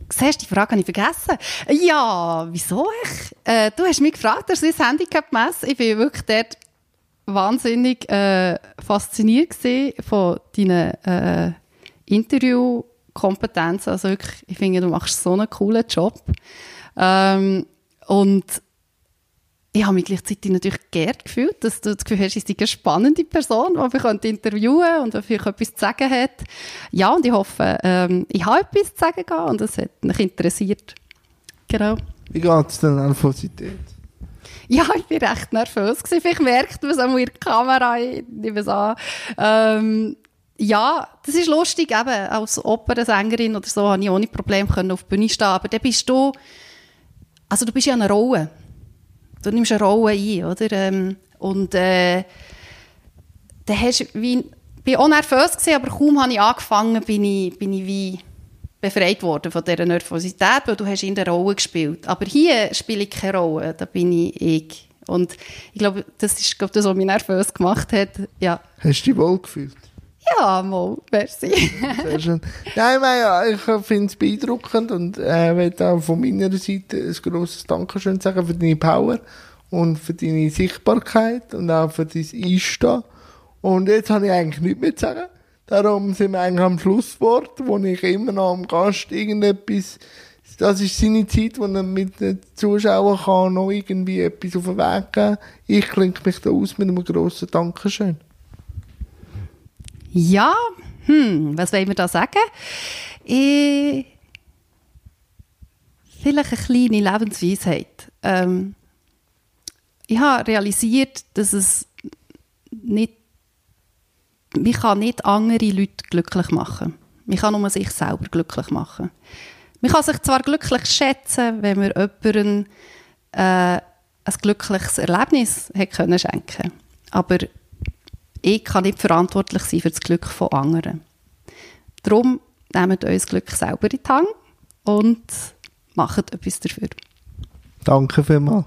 Siehst die Frage habe ich vergessen. Ja, wieso ich? Äh, du hast mich gefragt, ich das Handicap messe. Ich bin wirklich dort wahnsinnig äh, fasziniert von deinen äh, Interviewkompetenzen. Also wirklich, ich finde, du machst so einen coolen Job. Ähm, und ich habe mich gleichzeitig natürlich geehrt gefühlt, dass du das Gefühl hast, ich sei eine spannende Person, die wir interviewen und die vielleicht etwas zu sagen hat. Ja, und ich hoffe, ähm, ich habe etwas zu sagen und es hat mich interessiert. Genau. Wie geht es denn Nervosität? Ja, ich bin recht nervös. Vielleicht merkt man es auch in der Kamera, ich nehme es an. Ähm, ja, das ist lustig, eben, als Opernsängerin oder so, habe ich ohne Probleme können auf die Bühne stehen, aber dann bist du, also du bist ja eine Rolle. Du nimmst eine Rolle ein, oder? Ähm, und, äh, dann hast wie, ich bin auch nervös aber kaum habe ich angefangen, bin ich, bin ich wie befreit worden von dieser Nervosität, weil du hast in der Rolle gespielt. Aber hier spiele ich keine Rolle, da bin ich ich. Und ich glaube, das ist glaube, das, was mich nervös gemacht hat. Ja, Hast du dich wohl gefühlt? ja mal, merci. Sehr schön. Nein, ich finde es beeindruckend und äh, möchte auch von meiner Seite ein grosses Dankeschön sagen für deine Power und für deine Sichtbarkeit und auch für dein Einstehen. Und jetzt habe ich eigentlich nichts mehr zu sagen. Darum sind wir eigentlich am Schlusswort, wo ich immer noch am Gast irgendetwas, das ist seine Zeit, wo er mit den Zuschauern kann noch irgendwie etwas auf den Weg geben Ich klinge mich da aus mit einem grossen Dankeschön. Ja, hm, was wollen wir da sagen? Ich, vielleicht eine kleine Lebensweisheit. Ähm, ich habe realisiert, dass es nicht, man kann nicht andere Leute glücklich machen. Man kann nur sich selber glücklich machen. Man kann sich zwar glücklich schätzen, wenn man jemandem äh, ein glückliches Erlebnis hat können schenken aber ich kann nicht verantwortlich sein für das Glück von anderen. Darum nehmt euer Glück selber in die Hand und macht etwas dafür. Danke vielmals.